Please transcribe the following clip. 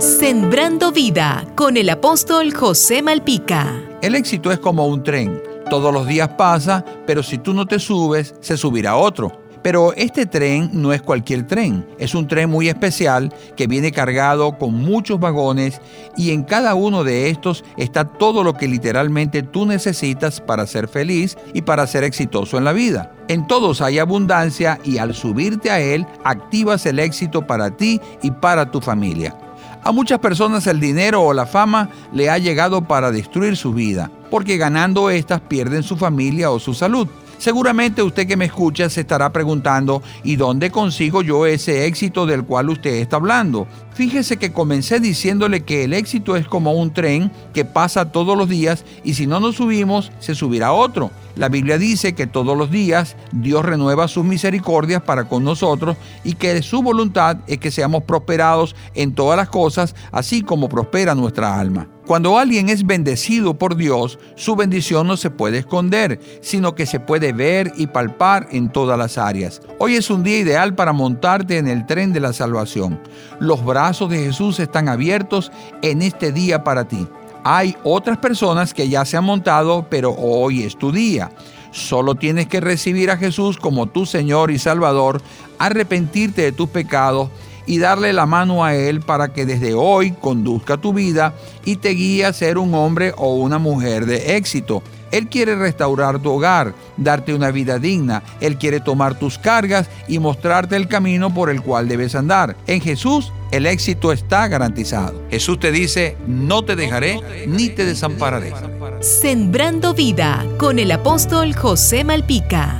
Sembrando vida con el apóstol José Malpica. El éxito es como un tren. Todos los días pasa, pero si tú no te subes, se subirá otro. Pero este tren no es cualquier tren, es un tren muy especial que viene cargado con muchos vagones y en cada uno de estos está todo lo que literalmente tú necesitas para ser feliz y para ser exitoso en la vida. En todos hay abundancia y al subirte a él activas el éxito para ti y para tu familia. A muchas personas el dinero o la fama le ha llegado para destruir su vida, porque ganando estas pierden su familia o su salud. Seguramente usted que me escucha se estará preguntando, ¿y dónde consigo yo ese éxito del cual usted está hablando? Fíjese que comencé diciéndole que el éxito es como un tren que pasa todos los días y si no nos subimos, se subirá otro. La Biblia dice que todos los días Dios renueva sus misericordias para con nosotros y que su voluntad es que seamos prosperados en todas las cosas, así como prospera nuestra alma. Cuando alguien es bendecido por Dios, su bendición no se puede esconder, sino que se puede ver y palpar en todas las áreas. Hoy es un día ideal para montarte en el tren de la salvación. Los brazos de Jesús están abiertos en este día para ti. Hay otras personas que ya se han montado, pero hoy es tu día. Solo tienes que recibir a Jesús como tu Señor y Salvador, arrepentirte de tus pecados y darle la mano a Él para que desde hoy conduzca tu vida y te guíe a ser un hombre o una mujer de éxito. Él quiere restaurar tu hogar, darte una vida digna. Él quiere tomar tus cargas y mostrarte el camino por el cual debes andar. En Jesús el éxito está garantizado. Jesús te dice, no te dejaré ni te desampararé. Sembrando vida con el apóstol José Malpica.